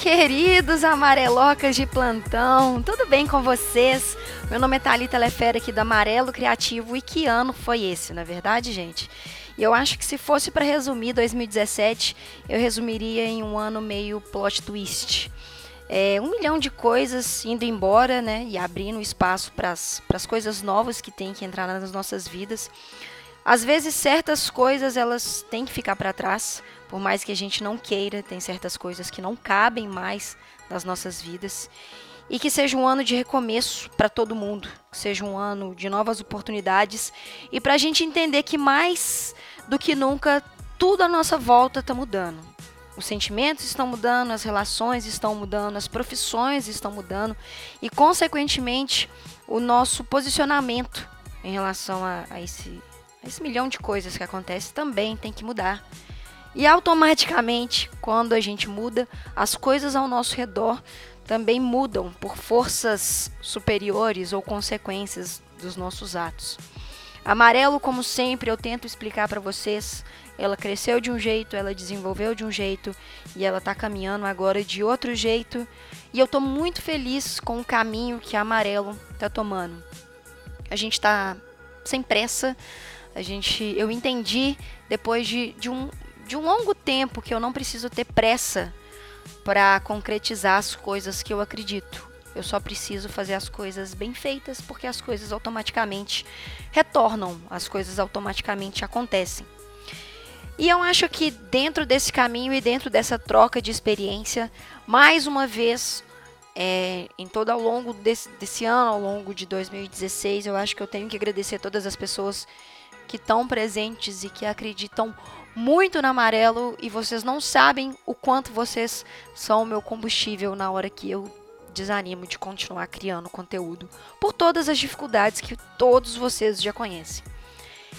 queridos amarelocas de plantão, tudo bem com vocês? Meu nome é Thalita Lefera aqui do Amarelo Criativo e que ano foi esse, na é verdade, gente? E eu acho que se fosse para resumir 2017, eu resumiria em um ano meio plot twist. É, um milhão de coisas indo embora, né? E abrindo espaço para as coisas novas que tem que entrar nas nossas vidas. Às vezes certas coisas elas têm que ficar para trás, por mais que a gente não queira, tem certas coisas que não cabem mais nas nossas vidas. E que seja um ano de recomeço para todo mundo, que seja um ano de novas oportunidades e para a gente entender que mais do que nunca tudo à nossa volta está mudando. Os sentimentos estão mudando, as relações estão mudando, as profissões estão mudando e, consequentemente, o nosso posicionamento em relação a, a esse esse milhão de coisas que acontece também tem que mudar. E automaticamente, quando a gente muda, as coisas ao nosso redor também mudam por forças superiores ou consequências dos nossos atos. Amarelo, como sempre, eu tento explicar para vocês. Ela cresceu de um jeito, ela desenvolveu de um jeito e ela está caminhando agora de outro jeito. E eu estou muito feliz com o caminho que a Amarelo está tomando. A gente está sem pressa, a gente, eu entendi depois de, de, um, de um longo tempo que eu não preciso ter pressa para concretizar as coisas que eu acredito. Eu só preciso fazer as coisas bem feitas porque as coisas automaticamente retornam, as coisas automaticamente acontecem. E eu acho que dentro desse caminho e dentro dessa troca de experiência, mais uma vez, é, em todo ao longo desse, desse ano, ao longo de 2016, eu acho que eu tenho que agradecer todas as pessoas que estão presentes e que acreditam muito no amarelo e vocês não sabem o quanto vocês são o meu combustível na hora que eu desanimo de continuar criando conteúdo por todas as dificuldades que todos vocês já conhecem.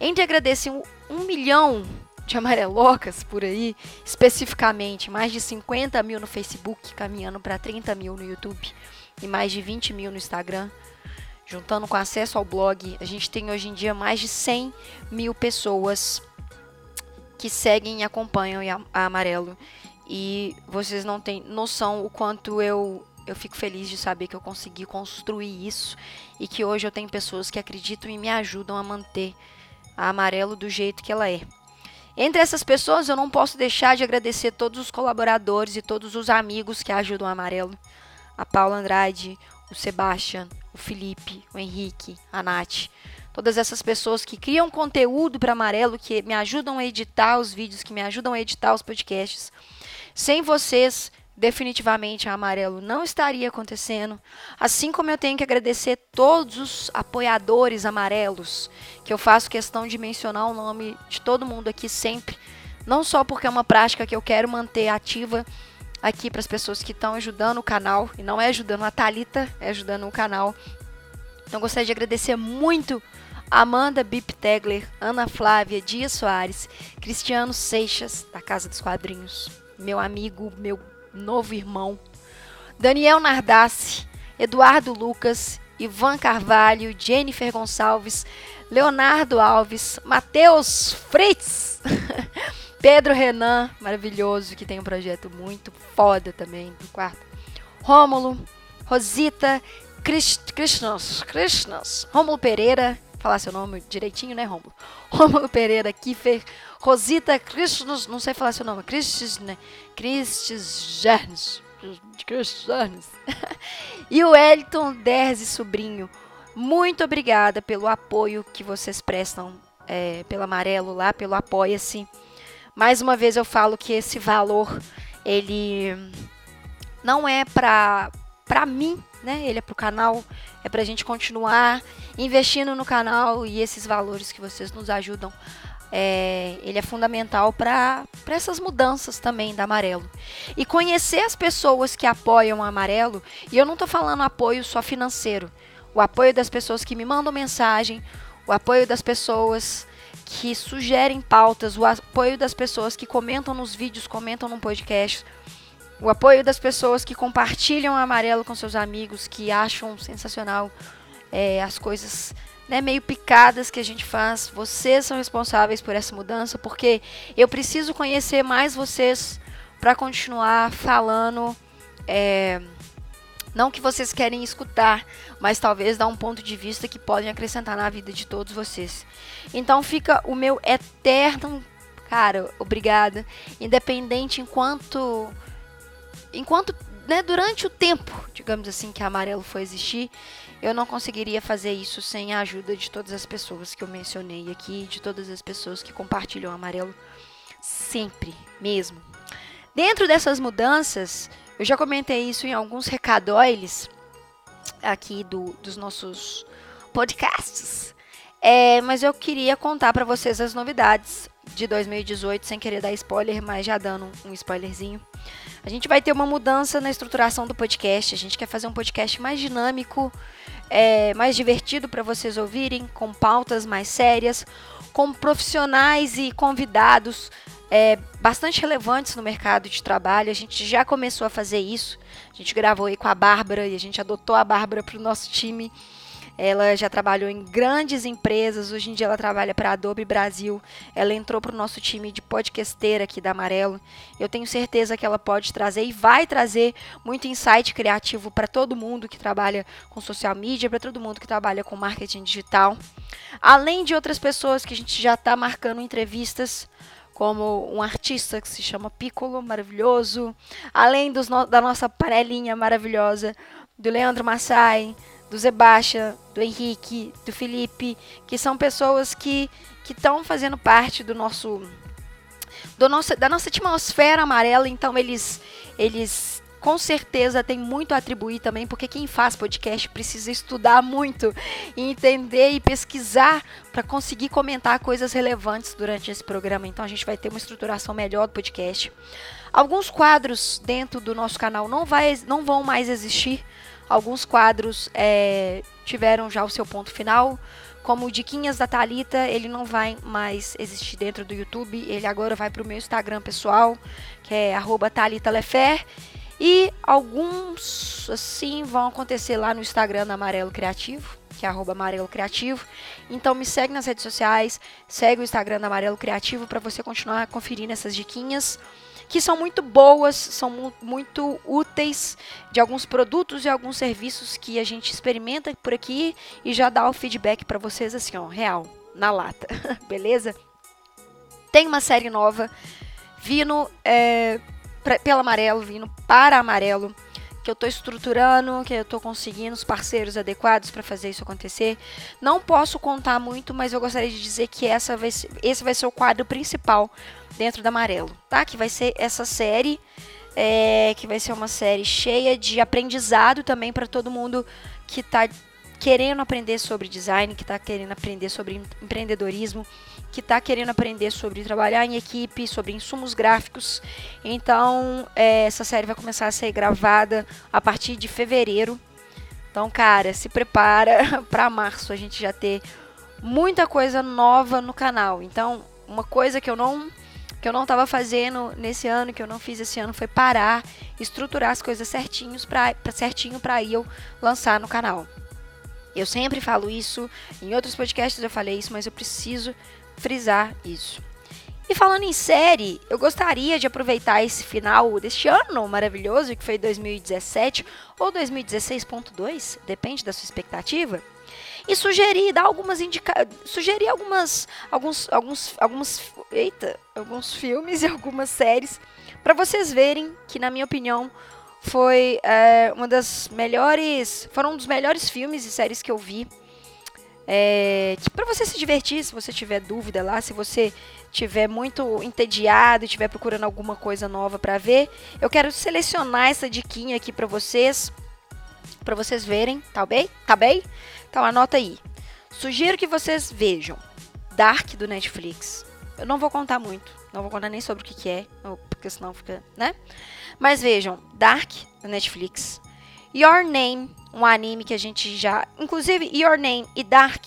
Entre agradecer um, um milhão de amarelocas por aí, especificamente mais de 50 mil no Facebook, caminhando para 30 mil no YouTube e mais de 20 mil no Instagram juntando com acesso ao blog, a gente tem hoje em dia mais de 100 mil pessoas que seguem e acompanham a Amarelo. E vocês não têm noção o quanto eu, eu fico feliz de saber que eu consegui construir isso e que hoje eu tenho pessoas que acreditam e me ajudam a manter a Amarelo do jeito que ela é. Entre essas pessoas, eu não posso deixar de agradecer todos os colaboradores e todos os amigos que ajudam a Amarelo. A Paula Andrade, o Sebastian, o Felipe, o Henrique, a Nath. Todas essas pessoas que criam conteúdo para Amarelo, que me ajudam a editar os vídeos, que me ajudam a editar os podcasts. Sem vocês, definitivamente a Amarelo não estaria acontecendo. Assim como eu tenho que agradecer todos os apoiadores amarelos, que eu faço questão de mencionar o nome de todo mundo aqui sempre. Não só porque é uma prática que eu quero manter ativa, aqui para as pessoas que estão ajudando o canal. E não é ajudando a Talita, é ajudando o canal. Então gostaria de agradecer muito Amanda Bip Tegler, Ana Flávia Dias Soares, Cristiano Seixas, da Casa dos Quadrinhos, meu amigo, meu novo irmão, Daniel Nardassi, Eduardo Lucas, Ivan Carvalho, Jennifer Gonçalves, Leonardo Alves, Matheus Fritz, Pedro Renan, maravilhoso, que tem um projeto muito foda também do quarto. Rômulo, Rosita, Krishnas, Krishnas, Rômulo Pereira, falar seu nome direitinho, né, Rômulo? Rômulo Pereira, Kiffer, Rosita, Krishnas, não sei falar seu nome, Kristis, né? Kristis Jernes, Jernes. e o Elton Derzi Sobrinho, muito obrigada pelo apoio que vocês prestam é, pelo Amarelo lá, pelo Apoia-se. Mais uma vez eu falo que esse valor ele não é para para mim, né? Ele é para o canal, é para a gente continuar investindo no canal e esses valores que vocês nos ajudam. É, ele é fundamental para essas mudanças também da Amarelo. E conhecer as pessoas que apoiam o Amarelo, e eu não estou falando apoio só financeiro, o apoio das pessoas que me mandam mensagem, o apoio das pessoas que sugerem pautas, o apoio das pessoas que comentam nos vídeos, comentam no podcast, o apoio das pessoas que compartilham amarelo com seus amigos, que acham sensacional é, as coisas né, meio picadas que a gente faz. Vocês são responsáveis por essa mudança, porque eu preciso conhecer mais vocês para continuar falando é, não que vocês querem escutar, mas talvez dar um ponto de vista que podem acrescentar na vida de todos vocês. Então fica o meu eterno, cara, obrigada, independente enquanto enquanto né, durante o tempo, digamos assim, que a Amarelo foi existir, eu não conseguiria fazer isso sem a ajuda de todas as pessoas que eu mencionei aqui, de todas as pessoas que compartilham o Amarelo sempre, mesmo. Dentro dessas mudanças, eu já comentei isso em alguns recadóiles aqui do, dos nossos podcasts. É, mas eu queria contar para vocês as novidades de 2018, sem querer dar spoiler, mas já dando um spoilerzinho. A gente vai ter uma mudança na estruturação do podcast. A gente quer fazer um podcast mais dinâmico, é, mais divertido para vocês ouvirem, com pautas mais sérias, com profissionais e convidados é, bastante relevantes no mercado de trabalho. A gente já começou a fazer isso. A gente gravou aí com a Bárbara e a gente adotou a Bárbara para o nosso time. Ela já trabalhou em grandes empresas, hoje em dia ela trabalha para a Adobe Brasil. Ela entrou para o nosso time de podcasteira aqui da Amarelo. Eu tenho certeza que ela pode trazer e vai trazer muito insight criativo para todo mundo que trabalha com social media, para todo mundo que trabalha com marketing digital. Além de outras pessoas que a gente já está marcando entrevistas como um artista que se chama Piccolo, maravilhoso, além no da nossa panelinha maravilhosa, do Leandro Massai, do Zebacha, do Henrique, do Felipe, que são pessoas que estão fazendo parte do nosso, do nosso da nossa atmosfera amarela, então eles eles com certeza têm muito a atribuir também, porque quem faz podcast precisa estudar muito, entender e pesquisar para conseguir comentar coisas relevantes durante esse programa. Então a gente vai ter uma estruturação melhor do podcast. Alguns quadros dentro do nosso canal não, vai, não vão mais existir Alguns quadros é, tiveram já o seu ponto final, como o Diquinhas da Talita, ele não vai mais existir dentro do YouTube, ele agora vai para o meu Instagram pessoal, que é @talitalefer. E alguns, assim, vão acontecer lá no Instagram da Amarelo Criativo, que é Amarelo Criativo. Então me segue nas redes sociais, segue o Instagram da Amarelo Criativo para você continuar conferindo essas diquinhas que são muito boas, são mu muito úteis de alguns produtos e alguns serviços que a gente experimenta por aqui e já dá o feedback para vocês assim, ó, real, na lata, beleza? Tem uma série nova vindo é, pra, pelo amarelo, vindo para amarelo que eu estou estruturando, que eu estou conseguindo os parceiros adequados para fazer isso acontecer. Não posso contar muito, mas eu gostaria de dizer que essa vai ser, esse vai ser o quadro principal dentro da Amarelo, tá? Que vai ser essa série, é, que vai ser uma série cheia de aprendizado também para todo mundo que está querendo aprender sobre design, que está querendo aprender sobre empreendedorismo, que está querendo aprender sobre trabalhar em equipe, sobre insumos gráficos. Então, é, essa série vai começar a ser gravada a partir de fevereiro. Então, cara, se prepara para março a gente já ter muita coisa nova no canal. Então, uma coisa que eu não que eu não estava fazendo nesse ano, que eu não fiz esse ano, foi parar, estruturar as coisas certinhos pra, certinho para eu lançar no canal. Eu sempre falo isso, em outros podcasts eu falei isso, mas eu preciso frisar isso. E falando em série, eu gostaria de aproveitar esse final deste ano maravilhoso, que foi 2017 ou 2016.2, depende da sua expectativa, e sugerir, dar algumas indica sugerir algumas alguns alguns alguns eita, alguns filmes e algumas séries para vocês verem que na minha opinião foi é, uma das melhores, foram um dos melhores filmes e séries que eu vi é, para você se divertir, se você tiver dúvida lá, se você tiver muito entediado e estiver procurando alguma coisa nova para ver, eu quero selecionar essa diquinha aqui para vocês, para vocês verem, tá bem? Tá bem? Então anota aí. Sugiro que vocês vejam Dark do Netflix. Eu não vou contar muito, não vou contar nem sobre o que, que é, porque senão fica, né? Mas vejam, Dark do Netflix. Your Name, um anime que a gente já. Inclusive, Your Name e Dark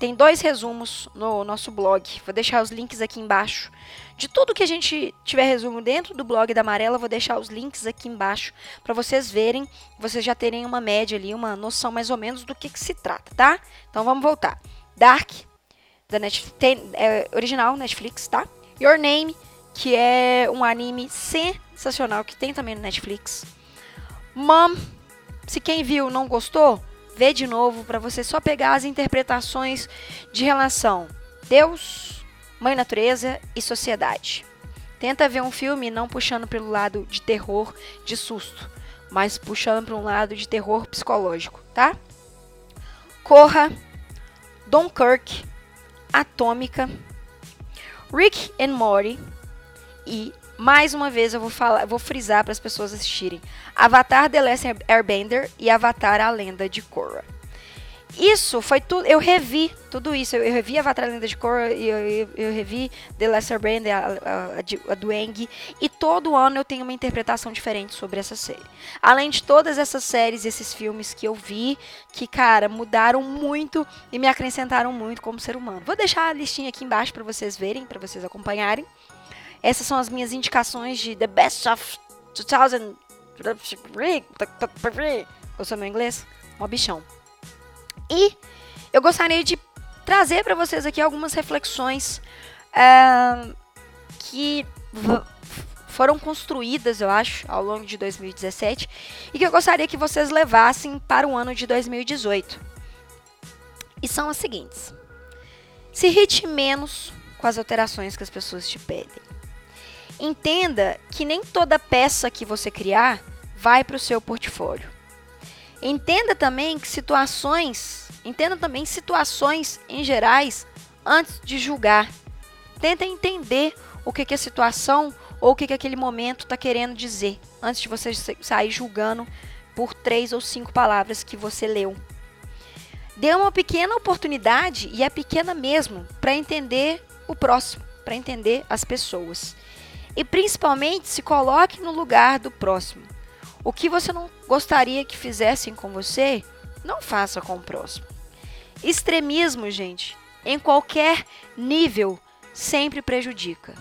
tem dois resumos no nosso blog. Vou deixar os links aqui embaixo. De tudo que a gente tiver resumo dentro do blog da Amarela, vou deixar os links aqui embaixo para vocês verem, vocês já terem uma média ali, uma noção mais ou menos do que, que se trata, tá? Então vamos voltar. Dark, da Netflix, tem, é, original Netflix, tá? Your Name, que é um anime sensacional que tem também no Netflix Mom, se quem viu não gostou, vê de novo para você só pegar as interpretações de relação Deus, Mãe Natureza e sociedade. Tenta ver um filme não puxando pelo lado de terror, de susto, mas puxando para um lado de terror psicológico, tá? Corra, Dunkirk, Atômica, Rick and Morty e mais uma vez eu vou falar, vou frisar para as pessoas assistirem Avatar The Last Airbender e Avatar A Lenda de Korra. Isso foi tudo. Eu revi tudo isso. Eu, eu revi Avatar a Lenda de Korra, eu, eu, eu, revi The Lesser Brand, a, a, a, do Eng, e todo ano eu tenho uma interpretação diferente sobre essa série. Além de todas essas séries, esses filmes que eu vi, que, cara, mudaram muito e me acrescentaram muito como ser humano. Vou deixar a listinha aqui embaixo para vocês verem, para vocês acompanharem. Essas são as minhas indicações de The Best of 2000. Eu sou meu inglês? Mó bichão. E eu gostaria de trazer para vocês aqui algumas reflexões uh, que foram construídas, eu acho, ao longo de 2017 e que eu gostaria que vocês levassem para o ano de 2018. E são as seguintes: se irrite menos com as alterações que as pessoas te pedem. Entenda que nem toda peça que você criar vai para o seu portfólio. Entenda também que situações, entenda também situações em gerais antes de julgar. Tenta entender o que, que a situação ou o que, que aquele momento está querendo dizer antes de você sair julgando por três ou cinco palavras que você leu. Dê uma pequena oportunidade, e é pequena mesmo, para entender o próximo, para entender as pessoas. E principalmente se coloque no lugar do próximo. O que você não gostaria que fizessem com você, não faça com o próximo. Extremismo, gente, em qualquer nível, sempre prejudica.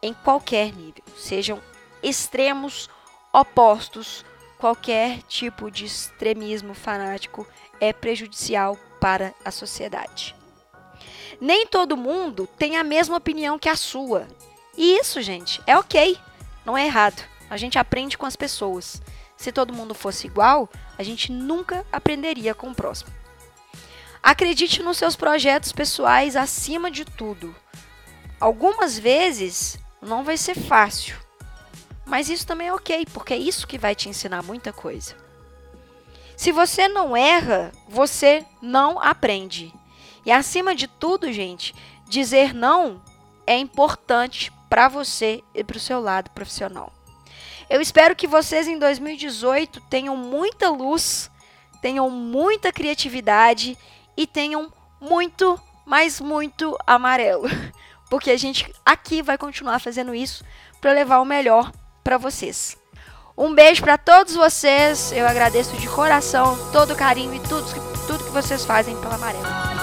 Em qualquer nível. Sejam extremos opostos, qualquer tipo de extremismo fanático é prejudicial para a sociedade. Nem todo mundo tem a mesma opinião que a sua. E isso, gente, é ok, não é errado. A gente aprende com as pessoas. Se todo mundo fosse igual, a gente nunca aprenderia com o próximo. Acredite nos seus projetos pessoais acima de tudo. Algumas vezes não vai ser fácil, mas isso também é ok, porque é isso que vai te ensinar muita coisa. Se você não erra, você não aprende. E acima de tudo, gente, dizer não é importante para você e para o seu lado profissional. Eu espero que vocês em 2018 tenham muita luz, tenham muita criatividade e tenham muito, mas muito amarelo. Porque a gente aqui vai continuar fazendo isso para levar o melhor para vocês. Um beijo para todos vocês. Eu agradeço de coração todo o carinho e tudo, tudo que vocês fazem pela Amarela.